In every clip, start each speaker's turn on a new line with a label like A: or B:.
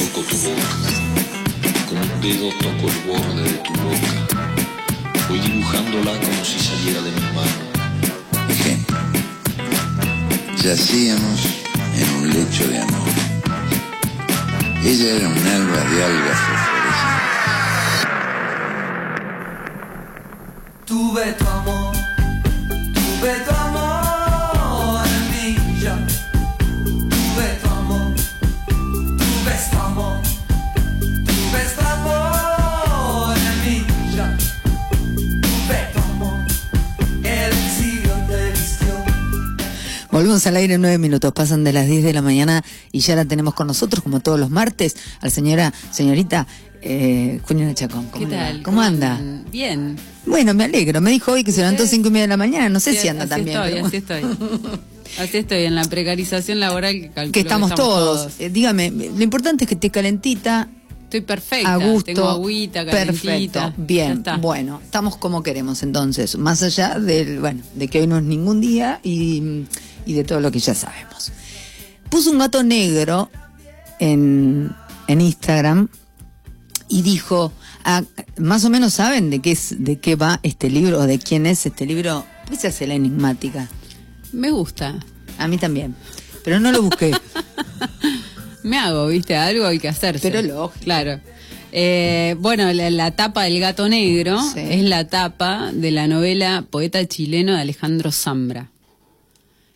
A: toco tu boca, con un dedo toco el borde de tu boca. Voy dibujándola como si saliera de mi mano.
B: Ejemplo. Yacíamos en un lecho de amor. Ella era un alba de algas fosforescentes.
C: Tuve tu amor,
D: Al aire en nueve minutos, pasan de las 10 de la mañana y ya la tenemos con nosotros, como todos los martes, a la señora, señorita eh, Juliana Chacón. ¿Cómo
E: ¿Qué
D: le va?
E: tal?
D: ¿Cómo anda?
E: Bien.
D: Bueno, me alegro. Me dijo hoy que se levantó cinco y media de la mañana. No sé si anda
E: así
D: también.
E: Estoy,
D: pero
E: así estoy. Así estoy, en la precarización laboral que calculo
D: Que estamos, todos. Eh, dígame, lo importante es que esté calentita,
E: Estoy perfecta.
D: a gusto.
E: Tengo agüita, calentita.
D: Perfecto. Bien. Bueno, estamos como queremos entonces. Más allá del, bueno, de que hoy no es ningún día y, y de todo lo que ya sabemos. Puso un gato negro en, en Instagram y dijo, ah, más o menos saben de qué es, de qué va este libro o de quién es este libro. ¿Por qué se hace la enigmática?
E: Me gusta.
D: A mí también. Pero no lo busqué.
E: Me hago, ¿viste? Algo hay que hacerse.
D: Pero lógico.
E: Claro. Eh, bueno, la, la tapa del gato negro
D: Sí.
E: es la tapa de la novela Poeta chileno de Alejandro Zambra.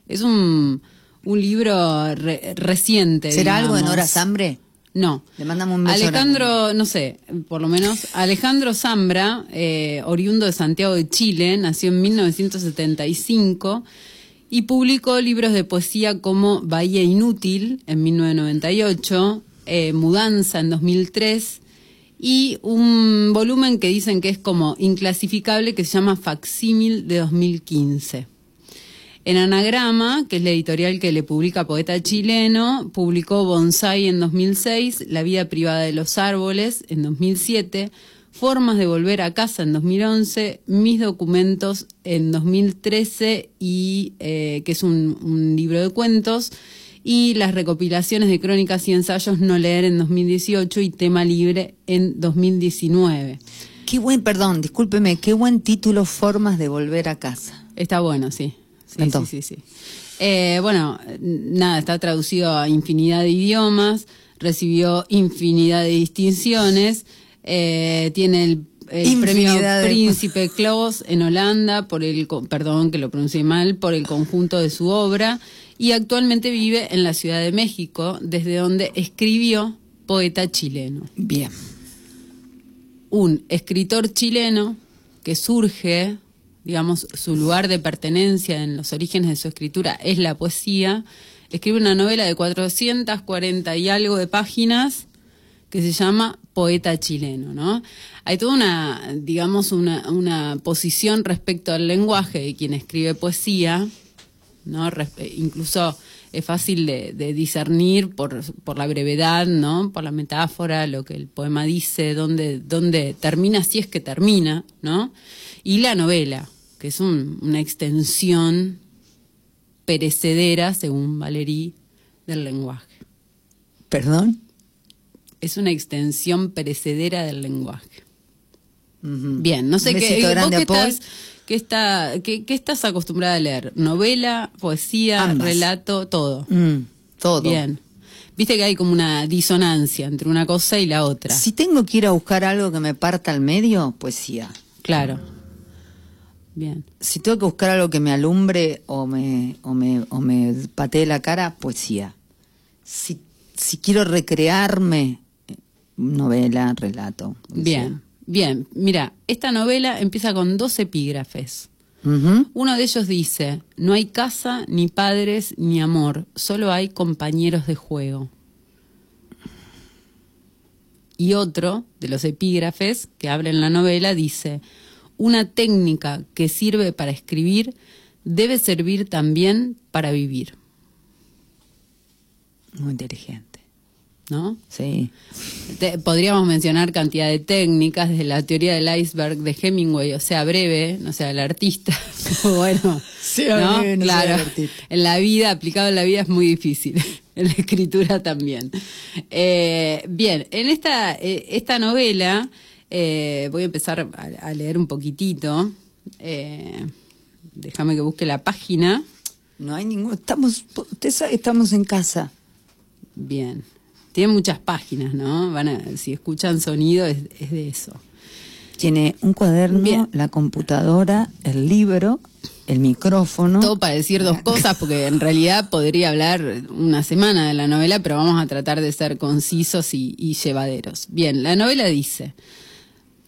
E: Es un, un libro re- reciente.
D: ¿Será algo en horas hambre?
E: No.
D: Le mandamos un beso
E: Alejandro, no sé, por lo menos, Alejandro Zambra, eh, oriundo de Santiago de Chile, nació en 1975 y publicó libros de poesía como Bahía Inútil en 1998, eh, Mudanza en 2003 y un volumen que dicen que es como inclasificable que se llama Facsímil de 2015. En Anagrama, que es la editorial que le publica Poeta Chileno, publicó Bonsai en 2006, La vida privada de los árboles en 2007, Formas de volver a casa en 2011, Mis documentos en 2013, y, eh, que es un, un libro de cuentos, y las recopilaciones de crónicas y ensayos No leer en 2018 y Tema libre en 2019.
D: Qué buen, perdón, discúlpeme, qué buen título, Formas de volver a casa.
E: Está bueno, sí. Sí, sí, sí, sí. Eh, bueno, nada, está traducido a infinidad de idiomas, recibió infinidad de distinciones, eh, tiene el, el premio
D: de-
E: Príncipe Claus en Holanda por el, perdón que lo pronuncié mal, por el conjunto de su obra y actualmente vive en la Ciudad de México, desde donde escribió Poeta chileno
D: Bien.
E: un escritor chileno que surge, digamos, su lugar de pertenencia en los orígenes de su escritura es la poesía, escribe una novela de 440 y algo de páginas que se llama Poeta chileno, ¿no? Hay toda una, digamos, una, una posición respecto al lenguaje de quien escribe poesía, ¿no? Incluso es fácil de, de discernir por, por la brevedad, ¿no? Por la metáfora, lo que el poema dice, dónde, dónde termina, si es que termina, ¿no? Y la novela, que es un- una extensión perecedera, según Valery, del lenguaje.
D: ¿Perdón?
E: Es una extensión perecedera del lenguaje. Bien, no sé qué, vos qué estás, qué, está, qué, qué estás acostumbrada a leer? ¿Novela, poesía,
D: Ambas.
E: relato, todo?
D: Mm, todo.
E: Bien. Viste que hay como una disonancia entre una cosa y la otra.
D: Si tengo que ir a buscar algo que me parta al medio, poesía.
E: Claro. Bien.
D: Si tengo que buscar algo que me alumbre o me, o me, o me patee la cara, poesía. Si, si quiero recrearme, eh, novela, relato. poesía.
E: Bien. Bien. Mira, esta novela empieza con dos epígrafes. Uno de ellos dice, no hay casa, ni padres, ni amor, solo hay compañeros de juego. Y otro de los epígrafes que habla en la novela dice, una técnica que sirve para escribir debe servir también para vivir.
D: Muy inteligente.
E: ¿no?
D: Sí.
E: Te- podríamos mencionar cantidad de técnicas desde la teoría del iceberg de Hemingway, o sea, breve, no sea, el artista. bueno,
D: Sea
E: ¿no?
D: breve, no sea
E: claro,
D: el artista.
E: en la vida, aplicado en la vida es muy difícil, en la escritura también. Eh, bien, en esta, eh, esta novela eh, voy a empezar a, a leer un poquitito. Eh, déjame que busque la página.
D: No hay ningún. Estamos, usted sabe, estamos en casa.
E: Bien. Tiene muchas páginas, ¿no? Van a, si escuchan sonido es, es de eso.
D: Tiene un cuaderno,
E: Bien.
D: la computadora, el libro, el micrófono.
E: Todo para decir dos cosas, porque en realidad podría hablar una semana de la novela, pero vamos a tratar de ser concisos y, y llevaderos. Bien, la novela dice,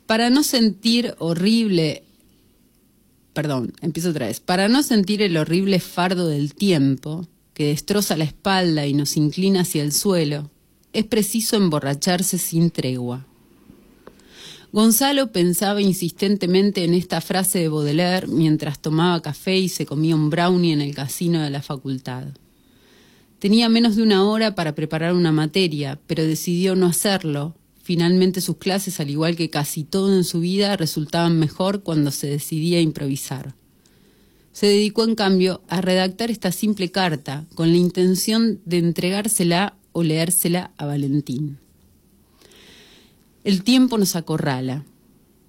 E: para no sentir horrible, perdón, empiezo otra vez, para no sentir el horrible fardo del tiempo que destroza la espalda y nos inclina hacia el suelo, es preciso emborracharse sin tregua. Gonzalo pensaba insistentemente en esta frase de Baudelaire mientras tomaba café y se comía un brownie en el casino de la facultad. Tenía menos de una hora para preparar una materia, pero decidió no hacerlo. Finalmente sus clases, al igual que casi todo en su vida, resultaban mejor cuando se decidía improvisar. Se dedicó, en cambio, a redactar esta simple carta con la intención de entregársela o leérsela a Valentín. El tiempo nos acorrala,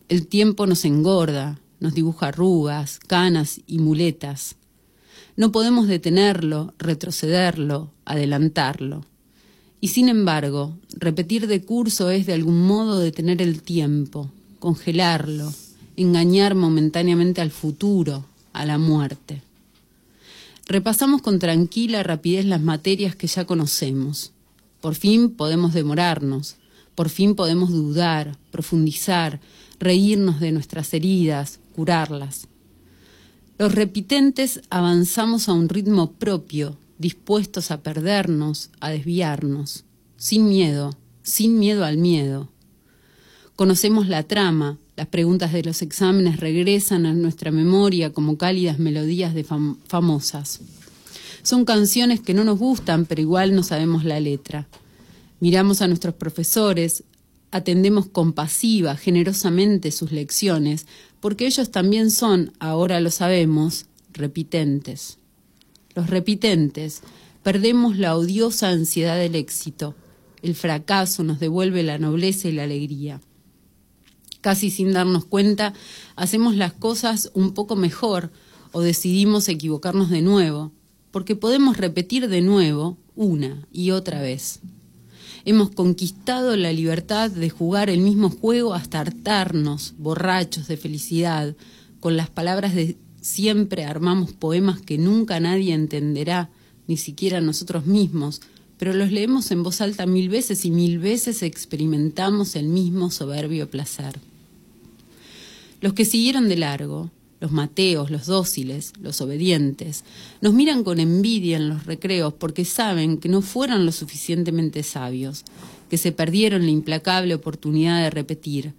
E: el tiempo nos engorda, nos dibuja arrugas, canas y muletas. No podemos detenerlo, retrocederlo, adelantarlo. Y sin embargo, repetir de curso es de algún modo detener el tiempo, congelarlo, engañar momentáneamente al futuro, a la muerte. Repasamos con tranquila rapidez las materias que ya conocemos. Por fin podemos demorarnos, por fin podemos dudar, profundizar, reírnos de nuestras heridas, curarlas. Los repitentes avanzamos a un ritmo propio, dispuestos a perdernos, a desviarnos, sin miedo, sin miedo al miedo. Conocemos la trama, las preguntas de los exámenes regresan a nuestra memoria como cálidas melodías de fam- famosas. Son canciones que no nos gustan, pero igual no sabemos la letra. Miramos a nuestros profesores, atendemos compasiva, generosamente sus lecciones, porque ellos también son, ahora lo sabemos, repitentes. Los repitentes perdemos la odiosa ansiedad del éxito. El fracaso nos devuelve la nobleza y la alegría. Casi sin darnos cuenta, hacemos las cosas un poco mejor o decidimos equivocarnos de nuevo, porque podemos repetir de nuevo una y otra vez. Hemos conquistado la libertad de jugar el mismo juego hasta hartarnos, borrachos de felicidad. Con las palabras de siempre armamos poemas que nunca nadie entenderá, ni siquiera nosotros mismos, pero los leemos en voz alta mil veces y mil veces experimentamos el mismo soberbio placer. Los que siguieron de largo, los mateos, los dóciles, los obedientes, nos miran con envidia en los recreos porque saben que no fueron lo suficientemente sabios, que se perdieron la implacable oportunidad de repetir.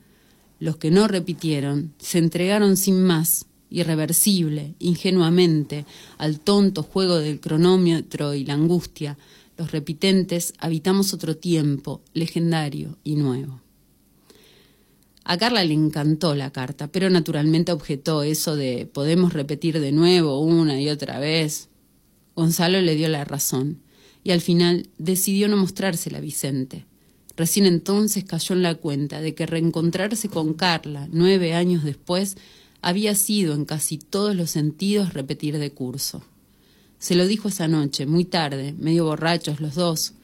E: Los que no repitieron se entregaron sin más, irreversible, ingenuamente, al tonto juego del cronómetro y la angustia. Los repitentes habitamos otro tiempo, legendario y nuevo. A Carla le encantó la carta, pero naturalmente objetó eso de podemos repetir de nuevo una y otra vez. Gonzalo le dio la razón y al final decidió no mostrársela a Vicente. Recién entonces cayó en la cuenta de que reencontrarse con Carla nueve años después había sido en casi todos los sentidos repetir de curso. Se lo dijo esa noche, muy tarde, medio borrachos los dos,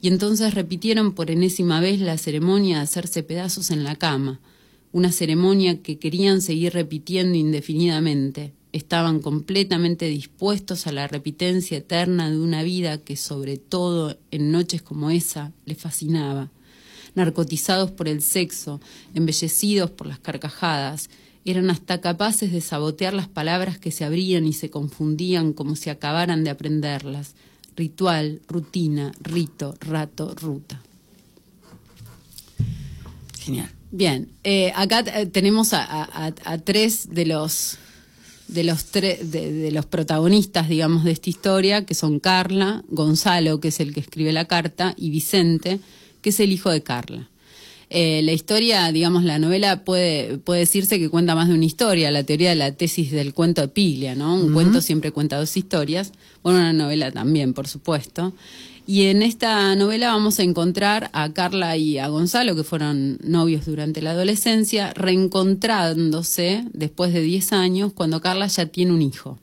E: y entonces repitieron por enésima vez la ceremonia de hacerse pedazos en la cama, una ceremonia que querían seguir repitiendo indefinidamente. Estaban completamente dispuestos a la repitencia eterna de una vida que, sobre todo en noches como esa, les fascinaba. Narcotizados por el sexo, embellecidos por las carcajadas, eran hasta capaces de sabotear las palabras que se abrían y se confundían como si acabaran de aprenderlas ritual, rutina, rito, rato, ruta.
D: Genial.
E: Bien, eh, acá eh, tenemos a, a- a- a tres de los de los tre- de, de los protagonistas, digamos, de esta historia, que son Carla, Gonzalo, que es el que escribe la carta, y Vicente, que es el hijo de Carla. Eh, la historia, digamos, la novela puede, puede decirse que cuenta más de una historia, la teoría de la tesis del cuento de Piglia, ¿no? Un cuento siempre cuenta dos historias, bueno, una novela también, por supuesto. Y en esta novela vamos a encontrar a Carla y a Gonzalo, que fueron novios durante la adolescencia, reencontrándose después de 10 años, cuando Carla ya tiene un hijo.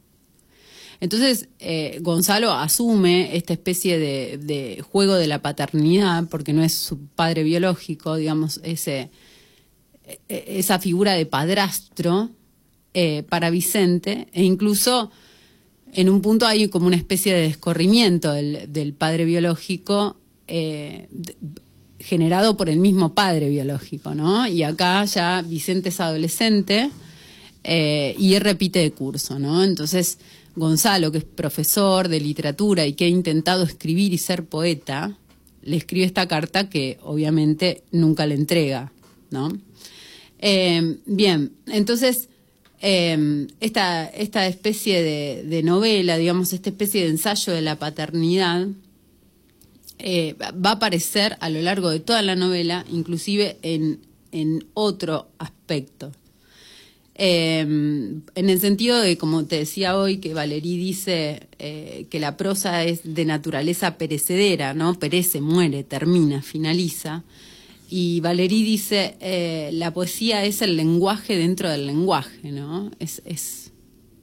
E: Entonces, eh, Gonzalo asume esta especie de, juego de la paternidad, porque no es su padre biológico, digamos, ese, e- e- esa figura de padrastro eh, para Vicente, e incluso en un punto hay como una especie de descorrimiento del, padre biológico eh, generado por el mismo padre biológico, ¿no? Y acá ya Vicente es adolescente eh, y repite de curso, ¿no? Entonces, Gonzalo, que es profesor de literatura y que ha intentado escribir y ser poeta, le escribe esta carta que obviamente nunca le entrega, ¿no? Eh, bien, entonces, eh, esta, esta especie de, de novela, digamos, esta especie de ensayo de la paternidad, eh, va a aparecer a lo largo de toda la novela, inclusive en, en otro aspecto. Eh, en el sentido de, como te decía hoy, que Valerí dice eh, que la prosa es de naturaleza perecedera, ¿no? Perece, muere, termina, finaliza. Y Valerí dice, eh, la poesía es el lenguaje dentro del lenguaje, ¿no? Es, es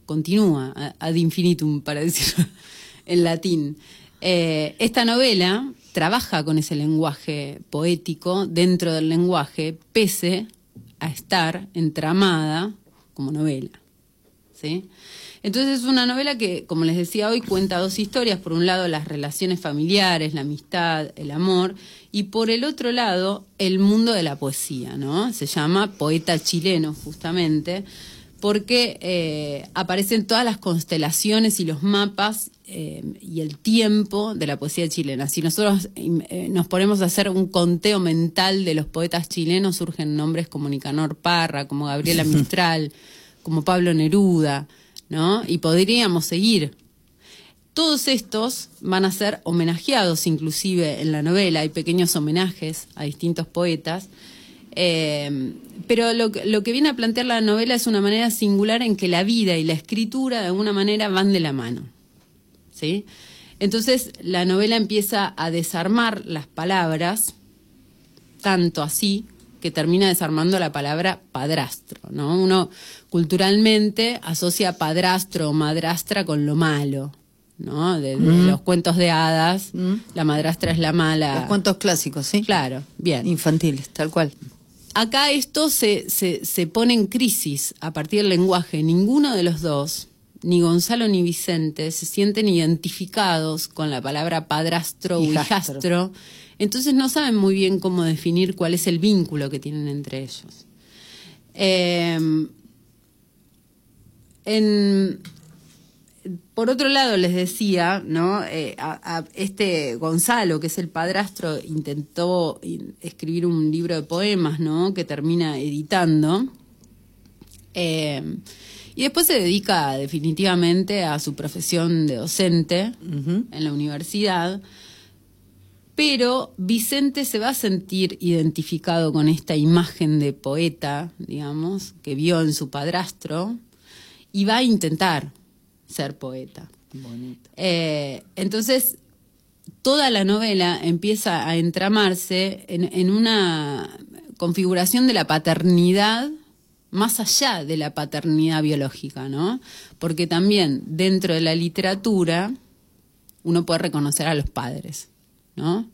E: continúa, ad infinitum, para decirlo en latín. Eh, esta novela trabaja con ese lenguaje poético dentro del lenguaje, pese a estar entramada como novela. ¿sí? Entonces es una novela que, como les decía hoy, cuenta dos historias. Por un lado, las relaciones familiares, la amistad, el amor. Y por el otro lado, el mundo de la poesía, ¿no? Se llama Poeta Chileno, justamente, porque eh, aparecen todas las constelaciones y los mapas eh, y el tiempo de la poesía chilena. Si nosotros eh, nos ponemos a hacer un conteo mental de los poetas chilenos, surgen nombres como Nicanor Parra, como Gabriela Mistral, como Pablo Neruda, ¿no? Y podríamos seguir. Todos estos van a ser homenajeados inclusive en la novela, hay pequeños homenajes a distintos poetas, eh, pero lo, que- lo que viene a plantear la novela es una manera singular en que la vida y la escritura de alguna manera van de la mano. ¿Sí? Entonces la novela empieza a desarmar las palabras, tanto así que termina desarmando la palabra padrastro, ¿no? Uno culturalmente asocia padrastro o madrastra con lo malo, ¿no? De, de los cuentos de hadas, la madrastra es la mala.
D: Los cuentos clásicos, ¿sí?
E: Claro, bien.
D: Infantiles, tal cual.
E: Acá esto se, se, se pone en crisis a partir del lenguaje. Ninguno de los dos, ni Gonzalo ni Vicente, se sienten identificados con la palabra padrastro o
D: Hijastro.
E: hijastro. Entonces no saben muy bien cómo definir cuál es el vínculo que tienen entre ellos. Eh, en, por otro lado, les decía, ¿no? Eh, a, a este Gonzalo, que es el padrastro, intentó in- escribir un libro de poemas, ¿no? Que termina editando. Eh, y después se dedica definitivamente a su profesión de docente en la universidad. Pero Vicente se va a sentir identificado con esta imagen de poeta, digamos, que vio en su padrastro, y va a intentar ser poeta. Eh, entonces, toda la novela empieza a entramarse en, en una configuración de la paternidad más allá de la paternidad biológica, ¿no? Porque también dentro de la literatura uno puede reconocer a los padres, ¿no?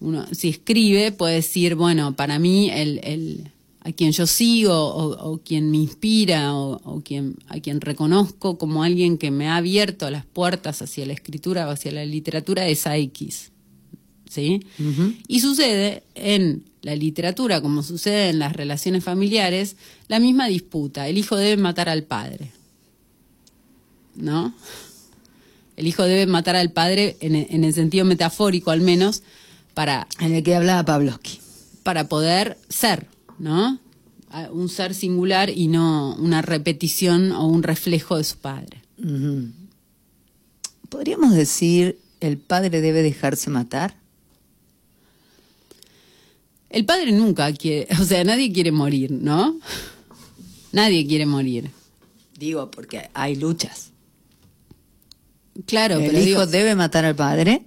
E: Uno, si escribe, puede decir, bueno, para mí el, el- a quien yo sigo o, quien me inspira o, o quien, a quien reconozco como alguien que me ha abierto las puertas hacia la escritura o hacia la literatura es a X. ¿sí? Y sucede en la literatura, como sucede en las relaciones familiares, la misma disputa. El hijo debe matar al padre. ¿No? El hijo debe matar al padre en, e- en el sentido metafórico al menos para,
D: En el que hablaba Pavlovsky.
E: para poder ser, ¿no? un ser singular y no una repetición o un reflejo de su padre.
D: ¿Podríamos decir el padre debe dejarse matar?
E: El padre nunca quiere, o sea, nadie quiere morir, ¿no? Nadie quiere morir.
D: Digo, porque hay luchas.
E: Claro,
D: el
E: pero
D: hijo
E: digo,
D: debe matar al padre.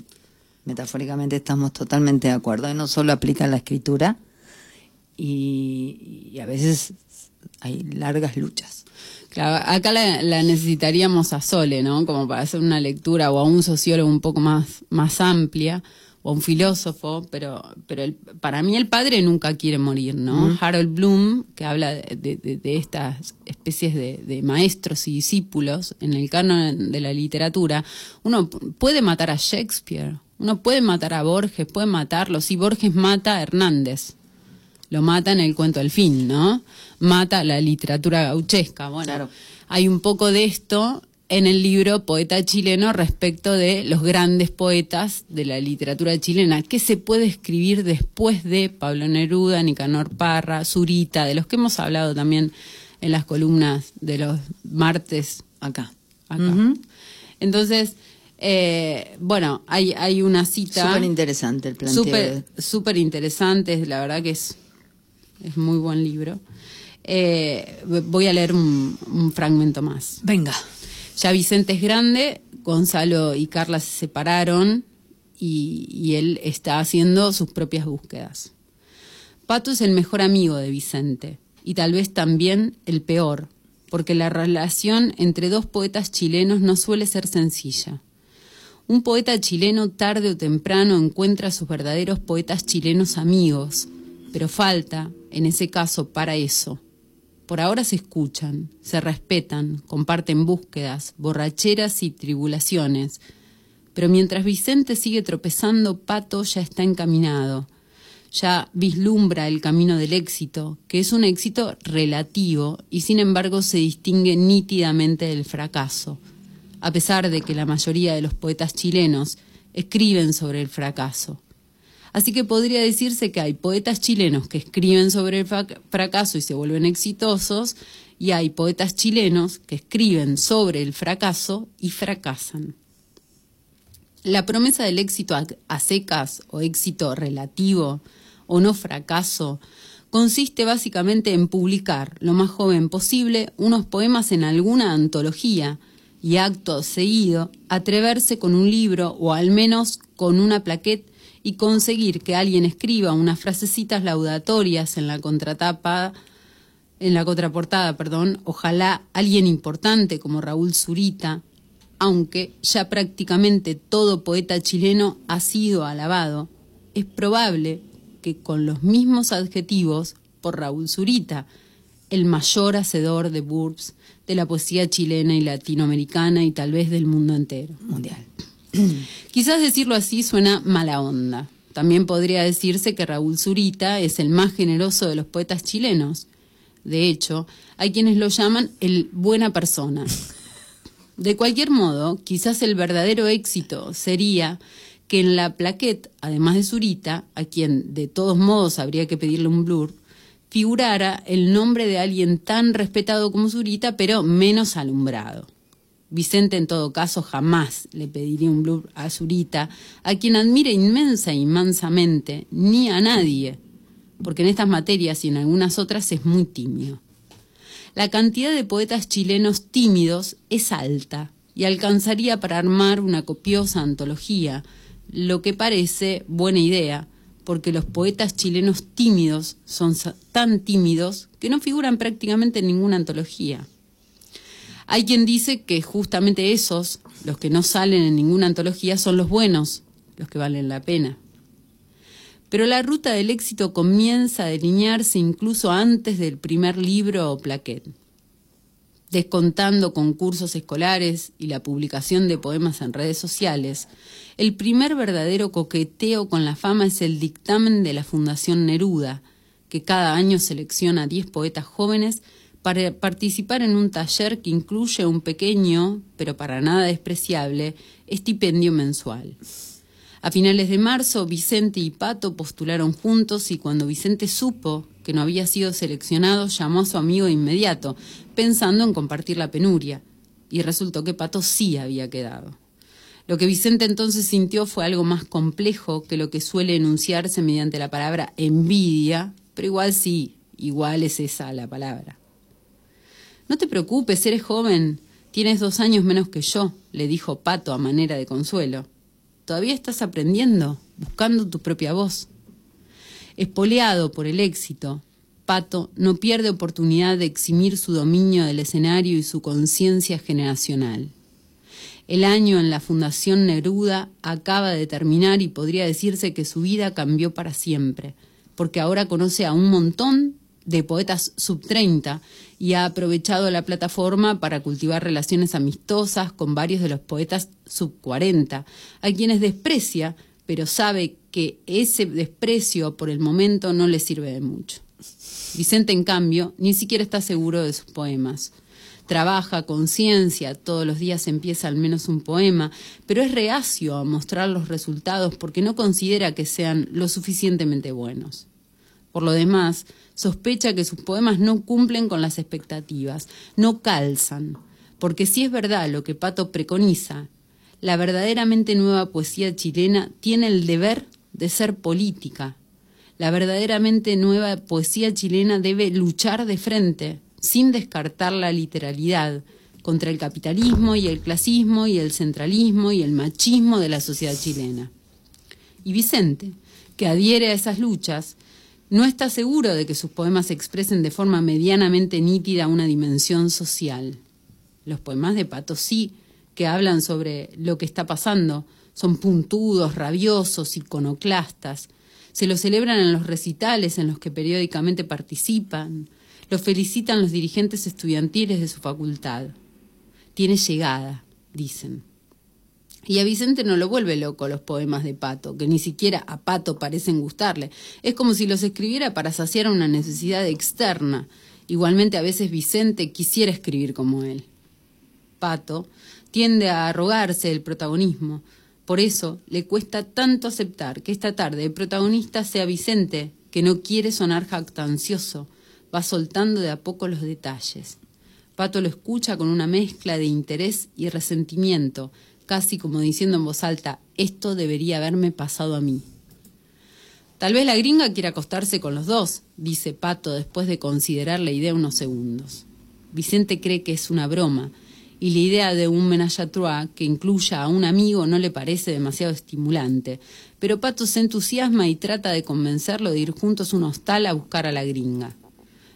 D: Metafóricamente estamos totalmente de acuerdo. Y no solo aplica la escritura. Y, y a veces hay largas luchas.
E: claro, acá la, la necesitaríamos a Sole, ¿no? Como para hacer una lectura o a un sociólogo un poco más, más amplia o un filósofo, pero, pero el- para mí el padre nunca quiere morir, ¿no? Harold Bloom, que habla de, de- de estas especies de, de maestros y discípulos en el canon de la literatura, uno puede matar a Shakespeare, uno puede matar a Borges, puede matarlo, si Borges mata a Hernández lo mata en el cuento del fin, ¿no? Mata la literatura gauchesca. Bueno,
D: Claro.
E: hay un poco de esto en el libro Poeta chileno respecto de los grandes poetas de la literatura chilena. ¿Qué se puede escribir después de Pablo Neruda, Nicanor Parra, Zurita, de los que hemos hablado también en las columnas de los martes
D: Acá.
E: Entonces, eh, bueno, hay, hay una cita.
D: Súper interesante el planteo.
E: Súper súper interesante, la verdad que es, es muy buen libro. Eh, voy a leer un, un fragmento más.
D: Venga.
E: Ya Vicente es grande, Gonzalo y Carla se separaron y, y él está haciendo sus propias búsquedas. Pato es el mejor amigo de Vicente y tal vez también el peor, porque la relación entre dos poetas chilenos no suele ser sencilla. Un poeta chileno tarde o temprano encuentra a sus verdaderos poetas chilenos amigos, pero falta, en ese caso, para eso. Por ahora se escuchan, se respetan, comparten búsquedas, borracheras y tribulaciones. Pero mientras Vicente sigue tropezando, Pato ya está encaminado. Ya vislumbra el camino del éxito, que es un éxito relativo y sin embargo se distingue nítidamente del fracaso, a pesar de que la mayoría de los poetas chilenos escriben sobre el fracaso. Así que podría decirse que hay poetas chilenos que escriben sobre el frac- fracaso y se vuelven exitosos, y hay poetas chilenos que escriben sobre el fracaso y fracasan. La promesa del éxito a, secas o éxito relativo o no fracaso consiste básicamente en publicar lo más joven posible unos poemas en alguna antología y acto seguido atreverse con un libro o al menos con una plaquette y conseguir que alguien escriba unas frasecitas laudatorias en la contratapa en la contraportada, perdón, ojalá alguien importante como Raúl Zurita, aunque ya prácticamente todo poeta chileno ha sido alabado, es probable que con los mismos adjetivos por Raúl Zurita, el mayor hacedor de burbs de la poesía chilena y latinoamericana y tal vez del mundo entero.
D: Mundial.
E: Quizás decirlo así suena mala onda. También podría decirse que Raúl Zurita es el más generoso de los poetas chilenos. De hecho, hay quienes lo llaman el buena persona. De cualquier modo, quizás el verdadero éxito sería que en la plaquette, además de Zurita, a quien de todos modos habría que pedirle un blur, figurara el nombre de alguien tan respetado como Zurita, pero menos alumbrado. Vicente, en todo caso, jamás le pediría un blur a Zurita, a quien admira inmensa y mansamente, ni a nadie, porque en estas materias y en algunas otras es muy tímido. La cantidad de poetas chilenos tímidos es alta y alcanzaría para armar una copiosa antología, lo que parece buena idea, porque los poetas chilenos tímidos son tan tímidos que no figuran prácticamente en ninguna antología. Hay quien dice que justamente esos, los que no salen en ninguna antología, son los buenos, los que valen la pena. Pero la ruta del éxito comienza a delinearse incluso antes del primer libro o plaquet. Descontando concursos escolares y la publicación de poemas en redes sociales, el primer verdadero coqueteo con la fama es el dictamen de la Fundación Neruda, que cada año selecciona a 10 poetas jóvenes para participar en un taller que incluye un pequeño, pero para nada despreciable, estipendio mensual. A finales de marzo, Vicente y Pato postularon juntos y cuando Vicente supo que no había sido seleccionado, llamó a su amigo de inmediato, pensando en compartir la penuria. Y resultó que Pato sí había quedado. Lo que Vicente entonces sintió fue algo más complejo que lo que suele enunciarse mediante la palabra envidia, pero igual sí, igual es esa la palabra. No te preocupes, eres joven, tienes dos años menos que yo, le dijo Pato a manera de consuelo. Todavía estás aprendiendo, buscando tu propia voz. Espoleado por el éxito, Pato no pierde oportunidad de eximir su dominio del escenario y su conciencia generacional. El año en la Fundación Neruda acaba de terminar y podría decirse que su vida cambió para siempre, porque ahora conoce a un montón de poetas sub 30 y ha aprovechado la plataforma para cultivar relaciones amistosas con varios de los poetas sub 40, a quienes desprecia, pero sabe que ese desprecio por el momento no le sirve de mucho. Vicente, en cambio, ni siquiera está seguro de sus poemas. Trabaja con ciencia, todos los días empieza al menos un poema, pero es reacio a mostrar los resultados porque no considera que sean lo suficientemente buenos. Por lo demás, sospecha que sus poemas no cumplen con las expectativas, no calzan, porque si es verdad lo que Pato preconiza, la verdaderamente nueva poesía chilena tiene el deber de ser política. La verdaderamente nueva poesía chilena debe luchar de frente, sin descartar la literalidad, contra el capitalismo y el clasismo y el centralismo y el machismo de la sociedad chilena. Y Vicente, que adhiere a esas luchas, no está seguro de que sus poemas expresen de forma medianamente nítida una dimensión social. Los poemas de Pato sí, que hablan sobre lo que está pasando, son puntudos, rabiosos, iconoclastas. Se los celebran en los recitales en los que periódicamente participan. Los felicitan los dirigentes estudiantiles de su facultad. Tiene llegada, dicen. Y a Vicente no lo vuelve loco los poemas de Pato, que ni siquiera a Pato parecen gustarle. Es como si los escribiera para saciar una necesidad externa. Igualmente a veces Vicente quisiera escribir como él. Pato tiende a arrogarse el protagonismo. Por eso le cuesta tanto aceptar que esta tarde el protagonista sea Vicente, que no quiere sonar jactancioso, va soltando de a poco los detalles. Pato lo escucha con una mezcla de interés y resentimiento, casi como diciendo en voz alta, esto debería haberme pasado a mí. Tal vez la gringa quiera acostarse con los dos, dice Pato después de considerar la idea unos segundos. Vicente cree que es una broma, y la idea de un menage à trois que incluya a un amigo no le parece demasiado estimulante, pero Pato se entusiasma y trata de convencerlo de ir juntos a un hostal a buscar a la gringa.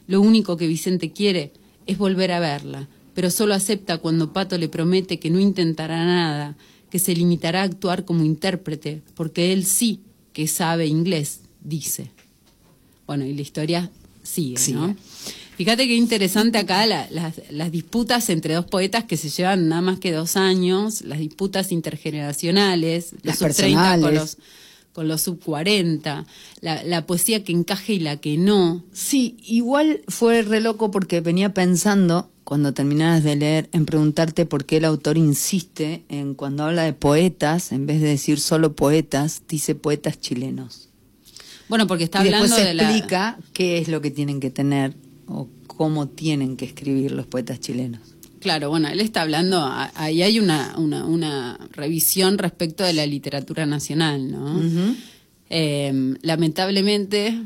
E: Lo único que Vicente quiere es volver a verla, pero solo acepta cuando Pato le promete que no intentará nada, que se limitará a actuar como intérprete, porque él sí que sabe inglés, dice. Bueno, y la historia sigue, ¿no? Fíjate qué interesante acá las disputas entre dos poetas que se llevan nada más que dos años, las disputas intergeneracionales,
D: Las
E: los sub 30 con los, con los sub 40, la, la poesía que encaje y la que no.
D: Sí, igual fue re loco porque venía pensando, cuando terminabas de leer, en preguntarte por qué el autor insiste en cuando habla de poetas, en vez de decir solo poetas, dice poetas chilenos.
E: Bueno, porque está
D: y después
E: hablando
D: se
E: de la...
D: explica qué es lo que tienen que tener o cómo tienen que escribir los poetas chilenos.
E: Claro, bueno, él está hablando, ahí hay una, una, una revisión respecto de la literatura nacional, ¿no? Eh, lamentablemente,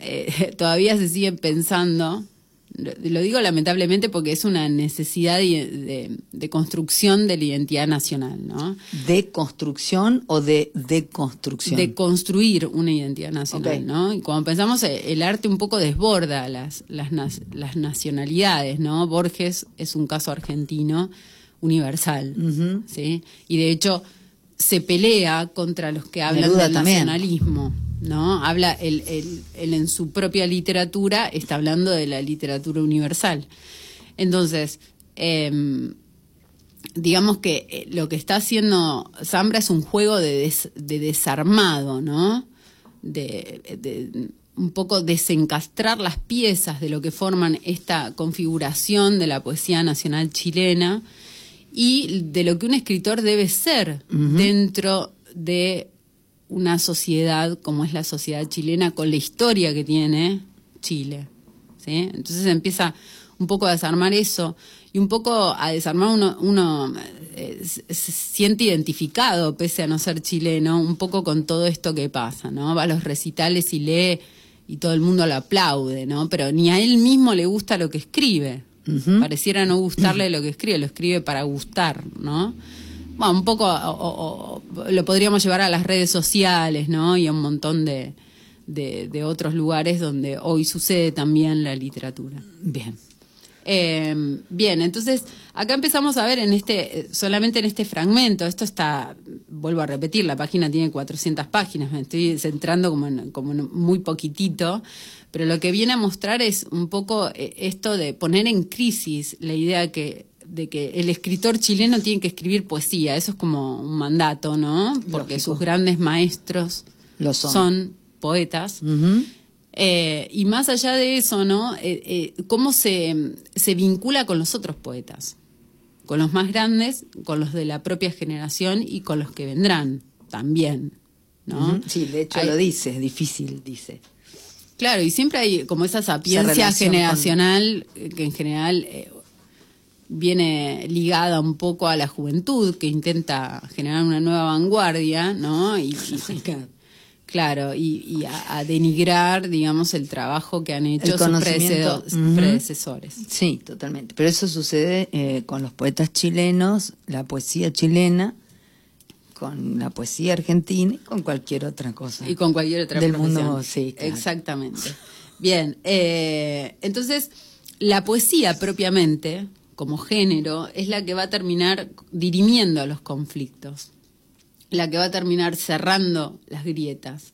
E: eh, todavía se siguen pensando, lo, digo lamentablemente porque es una necesidad de, de- de construcción de la identidad nacional, ¿no?
D: ¿De construcción o de deconstrucción?
E: de construir una identidad nacional. ¿no? Y cuando pensamos, eh, el arte un poco desborda las, las, las nacionalidades, ¿no? Borges es un caso argentino universal, ¿sí? Y de hecho se pelea contra los que hablan del
D: también.
E: nacionalismo, ¿no? Habla, él, él- él en su propia literatura está hablando de la literatura universal. Entonces, em, digamos que eh, lo que está haciendo Zambra es un juego de, des- de desarmado, ¿no? De, de un poco desencastrar las piezas de lo que forman esta configuración de la poesía nacional chilena y de lo que un escritor debe ser dentro de una sociedad como es la sociedad chilena, con la historia que tiene, Chile. ¿sí? Entonces empieza un poco a desarmar eso y un poco a desarmar uno, uno eh, se, siente identificado, pese a no ser chileno, un poco con todo esto que pasa, ¿no? Va a los recitales y lee y todo el mundo lo aplaude, ¿no? Pero ni a él mismo le gusta lo que escribe. Pareciera no gustarle lo que escribe, lo escribe para gustar, ¿no? Bueno, un poco o- o- o lo podríamos llevar a las redes sociales, ¿no? Y a un montón de, de, de otros lugares donde hoy sucede también la literatura.
D: Bien.
E: Eh, bien, entonces acá empezamos a ver en este, solamente en este fragmento, esto está, vuelvo a repetir, la página tiene 400 páginas, me estoy centrando como en, como en muy poquitito, pero lo que viene a mostrar es un poco eh, esto de poner en crisis la idea que de que el escritor chileno tiene que escribir poesía, eso es como un mandato, ¿no? Porque
D: Lógico.
E: sus grandes maestros
D: Lo son.
E: son poetas. Eh, y más allá de eso, ¿no? Eh, eh, ¿Cómo se, se vincula con los otros poetas? Con los más grandes, con los de la propia generación y con los que vendrán también, ¿no?
D: Sí, de hecho
E: Hay-
D: lo dice, es difícil, dice.
E: Claro, y siempre hay como esa sapiencia generacional que en general eh, viene ligada un poco a la juventud que intenta generar una nueva vanguardia, ¿no? Y, y-
D: Claro.
E: y, y a, a denigrar, digamos, el trabajo que han hecho sus predecesores.
D: Sí, totalmente. Pero eso sucede eh, con los poetas chilenos, la poesía chilena, con la poesía argentina y con cualquier otra cosa.
E: Y con cualquier otra
D: Del
E: profesión.
D: mundo, sí, claro.
E: Exactamente. Bien, eh, entonces la poesía propiamente, como género, es la que va a terminar dirimiendo los conflictos, la que va a terminar cerrando las grietas.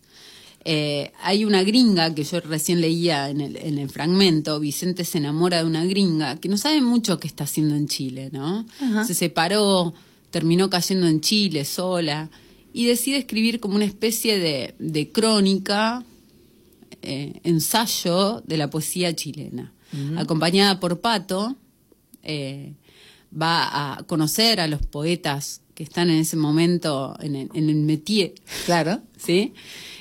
E: Eh, hay una gringa que yo recién leía en el, en el fragmento, Vicente se enamora de una gringa que no sabe mucho qué está haciendo en Chile, ¿no?
D: Ajá.
E: Se separó, terminó cayendo en Chile sola y decide escribir como una especie de, de crónica, eh, ensayo de la poesía chilena. Acompañada por Pato, eh, va a conocer a los poetas que están en ese momento en el, en el métier,
D: Claro.
E: ¿sí?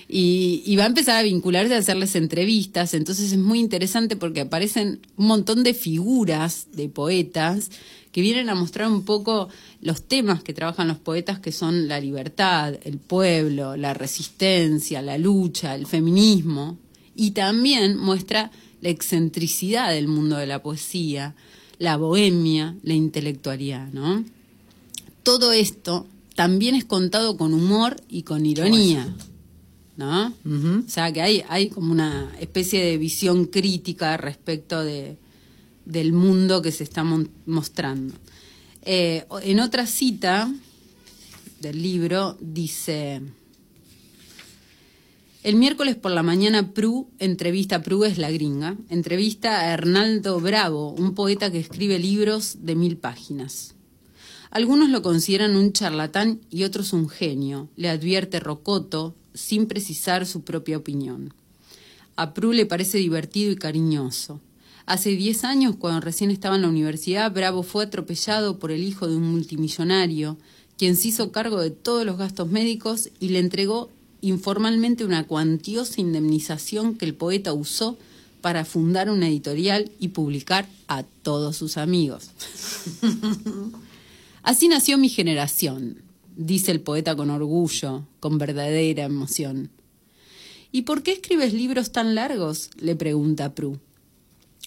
E: Y, y va a empezar a vincularse a hacerles entrevistas, entonces es muy interesante porque aparecen un montón de figuras de poetas que vienen a mostrar un poco los temas que trabajan los poetas, que son la libertad, el pueblo, la resistencia, la lucha, el feminismo, y también muestra la excentricidad del mundo de la poesía, la bohemia, la intelectualidad, ¿no? todo esto también es contado con humor y con ironía, ¿no? O sea que hay, hay como una especie de visión crítica respecto de, del mundo que se está mostrando. Eh, en otra cita del libro dice... El miércoles por la mañana Pru entrevista, Pru es la gringa, entrevista a Hernaldo Bravo, un poeta que escribe libros de mil páginas. Algunos lo consideran un charlatán y otros un genio, le advierte Rocoto, sin precisar su propia opinión. A Pru le parece divertido y cariñoso. Hace 10 años, cuando recién estaba en la universidad, Bravo fue atropellado por el hijo de un multimillonario, quien se hizo cargo de todos los gastos médicos y le entregó informalmente una cuantiosa indemnización que el poeta usó para fundar una editorial y publicar a todos sus amigos. Así nació mi generación, dice el poeta con orgullo, con verdadera emoción. ¿Y por qué escribes libros tan largos? le pregunta Pru.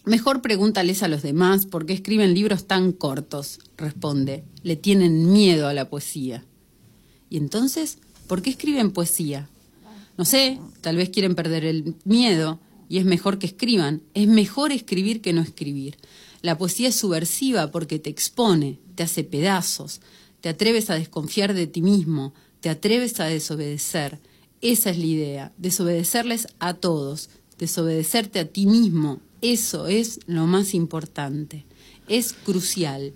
E: Mejor pregúntales a los demás por qué escriben libros tan cortos, responde. Le tienen miedo a la poesía. ¿Y entonces por qué escriben poesía? No sé, tal vez quieren perder el miedo y es mejor que escriban. Es mejor escribir que no escribir. La poesía es subversiva porque te expone, te hace pedazos, te atreves a desconfiar de ti mismo, te atreves a desobedecer. Esa es la idea, desobedecerles a todos, desobedecerte a ti mismo. Eso es lo más importante. Es crucial.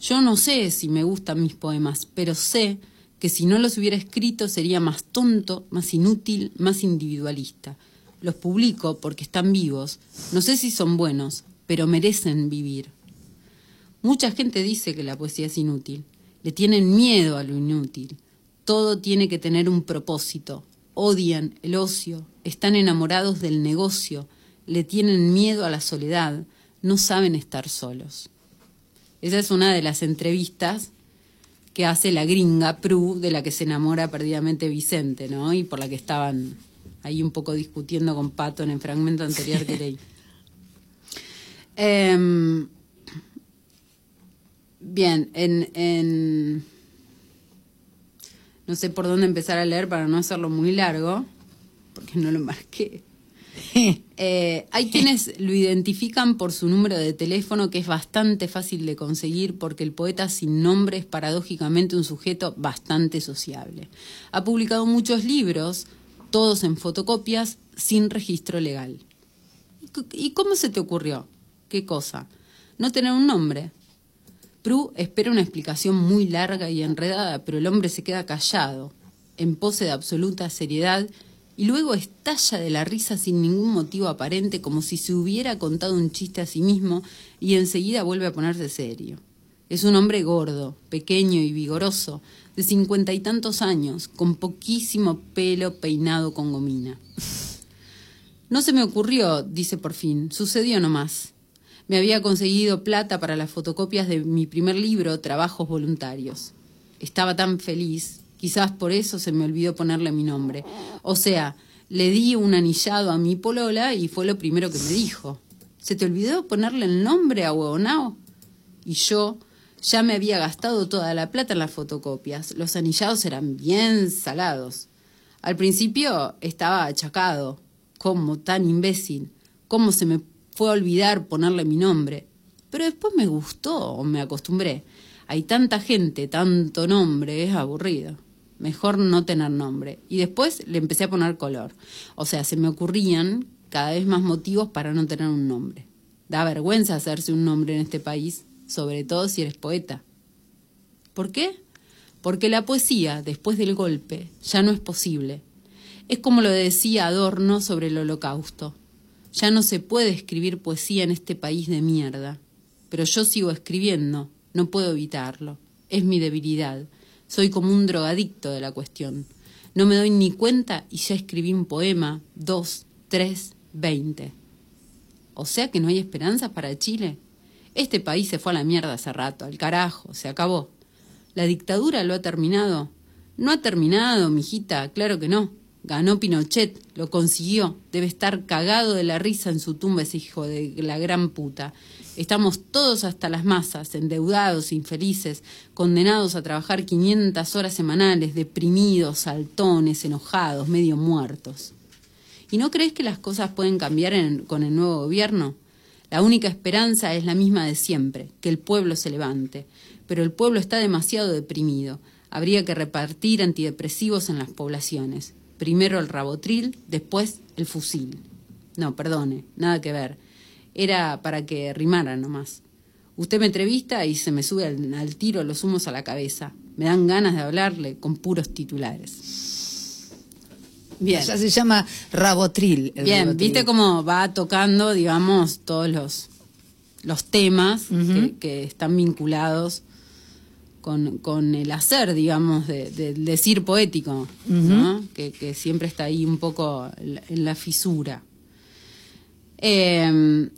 E: Yo no sé si me gustan mis poemas, pero sé que si no los hubiera escrito sería más tonto, más inútil, más individualista. Los publico porque están vivos. No sé si son buenos, pero merecen vivir. Mucha gente dice que la poesía es inútil. Le tienen miedo a lo inútil. Todo tiene que tener un propósito. Odian el ocio. Están enamorados del negocio. le tienen miedo a la soledad, no saben estar solos. Esa es una de las entrevistas que hace la gringa Pru, de la que se enamora perdidamente Vicente, ¿no? Y por la que estaban ahí un poco discutiendo con Pato en el fragmento anterior que leí. Em, bien, en, en, No sé por dónde empezar a leer para no hacerlo muy largo, porque no lo marqué. Eh, hay quienes lo identifican por su número de teléfono, que es bastante fácil de conseguir porque el poeta sin nombre es paradójicamente un sujeto bastante sociable. Ha publicado muchos libros, todos en fotocopias, sin registro legal. ¿Y cómo se te ocurrió? ¿Qué cosa? No tener un nombre. Pru espera una explicación muy larga y enredada, pero el hombre se queda callado, en pose de absoluta seriedad y luego estalla de la risa sin ningún motivo aparente, como si se hubiera contado un chiste a sí mismo, y enseguida vuelve a ponerse serio. Es un hombre gordo, pequeño y vigoroso, de cincuenta y tantos años, con poquísimo pelo peinado con gomina. No se me ocurrió, dice por fin, sucedió nomás. Me había conseguido plata para las fotocopias de mi primer libro, Trabajos Voluntarios. Estaba tan feliz, Quizás por eso se me olvidó ponerle mi nombre. O sea, le di un anillado a mi polola y fue lo primero que me dijo. ¿Se te olvidó ponerle el nombre a Huevonao? Y yo ya me había gastado toda la plata en las fotocopias. Los anillados eran bien salados. Al principio estaba achacado. ¿Cómo tan imbécil? ¿Cómo se me fue a olvidar ponerle mi nombre? Pero después me gustó, me acostumbré. Hay tanta gente, tanto nombre, es aburrido mejor no tener nombre. Y después le empecé a poner color. O sea, se me ocurrían cada vez más motivos para no tener un nombre. Da vergüenza hacerse un nombre en este país, sobre todo si eres poeta. ¿Por qué? Porque la poesía, después del golpe, ya no es posible. Es como lo decía Adorno sobre el holocausto. Ya no se puede escribir poesía en este país de mierda. Pero yo sigo escribiendo, no puedo evitarlo. Es mi debilidad soy como un drogadicto de la cuestión. No me doy ni cuenta y ya escribí un poema, dos, tres, veinte. O sea que no hay esperanza para Chile. Este país se fue a la mierda hace rato, al carajo, se acabó. ¿La dictadura lo ha terminado? No ha terminado, mijita, claro que no. Ganó Pinochet, lo consiguió. Debe estar cagado de la risa en su tumba ese hijo de la gran puta. Estamos todos hasta las masas, endeudados, infelices, condenados a trabajar 500 horas semanales, deprimidos, saltones, enojados, medio muertos. ¿Y no crees que las cosas pueden cambiar con el nuevo gobierno? La única esperanza es la misma de siempre, que el pueblo se levante. Pero el pueblo está demasiado deprimido. Habría que repartir antidepresivos en las poblaciones. Primero el rabotril, después el fusil. No, perdone, nada que ver era para que rimara nomás. Usted me entrevista y se me sube al, tiro los humos a la cabeza. Me dan ganas de hablarle con puros titulares.
D: Bien. Ya se llama Rabotril.
E: Bien, viste cómo va tocando, digamos, todos los, los temas que, están vinculados con, con, el hacer, digamos, del decir poético, ¿no? que, que, siempre está ahí un poco en la, fisura. Eh,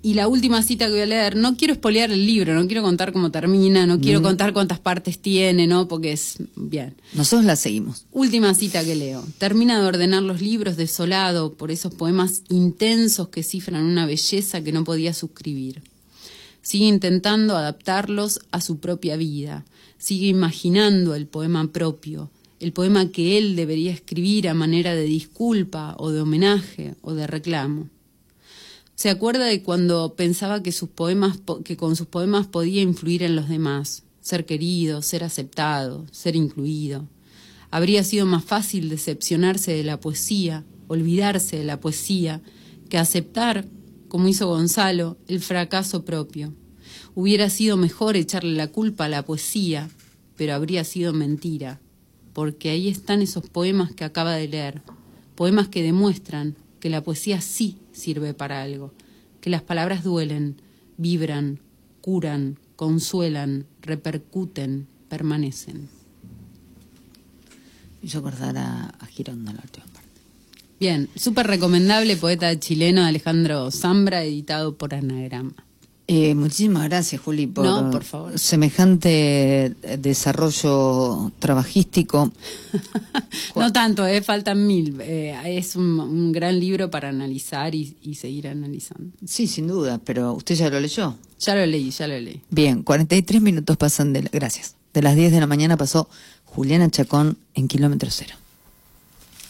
E: y la última cita que voy a leer, no quiero espolear el libro, no quiero contar cómo termina, no quiero mm. contar cuántas partes tiene, ¿no? Porque es bien.
D: Nosotros la seguimos.
E: Última cita que leo. Termina de ordenar los libros desolado por esos poemas intensos que cifran una belleza que no podía suscribir. Sigue intentando adaptarlos a su propia vida. Sigue imaginando el poema propio, el poema que él debería escribir a manera de disculpa o de homenaje o de reclamo. Se acuerda de cuando pensaba que, sus poemas, que con sus poemas podía influir en los demás, ser querido, ser aceptado, ser incluido. Habría sido más fácil decepcionarse de la poesía, olvidarse de la poesía, que aceptar, como hizo Gonzalo, el fracaso propio. Hubiera sido mejor echarle la culpa a la poesía, pero habría sido mentira, porque ahí están esos poemas que acaba de leer, poemas que demuestran que la poesía sí sirve para algo, que las palabras duelen, vibran, curan, consuelan, repercuten, permanecen.
D: Yo acordar a, a Gironda la última parte.
E: Bien, súper recomendable, poeta chileno Alejandro Zambra, editado por Anagrama.
D: Eh, muchísimas gracias, Juli, por,
E: No, por favor.
D: semejante eh, desarrollo trabajístico.
E: no tanto, eh, faltan mil. Eh, es un, un gran libro para analizar y, y seguir analizando.
D: Sí, sin duda, pero usted ya lo leyó.
E: Ya lo leí, ya lo leí.
D: Bien, 43 minutos pasan de... la- Gracias. De las 10 de la mañana pasó Juliana Chacón en Kilómetro Cero.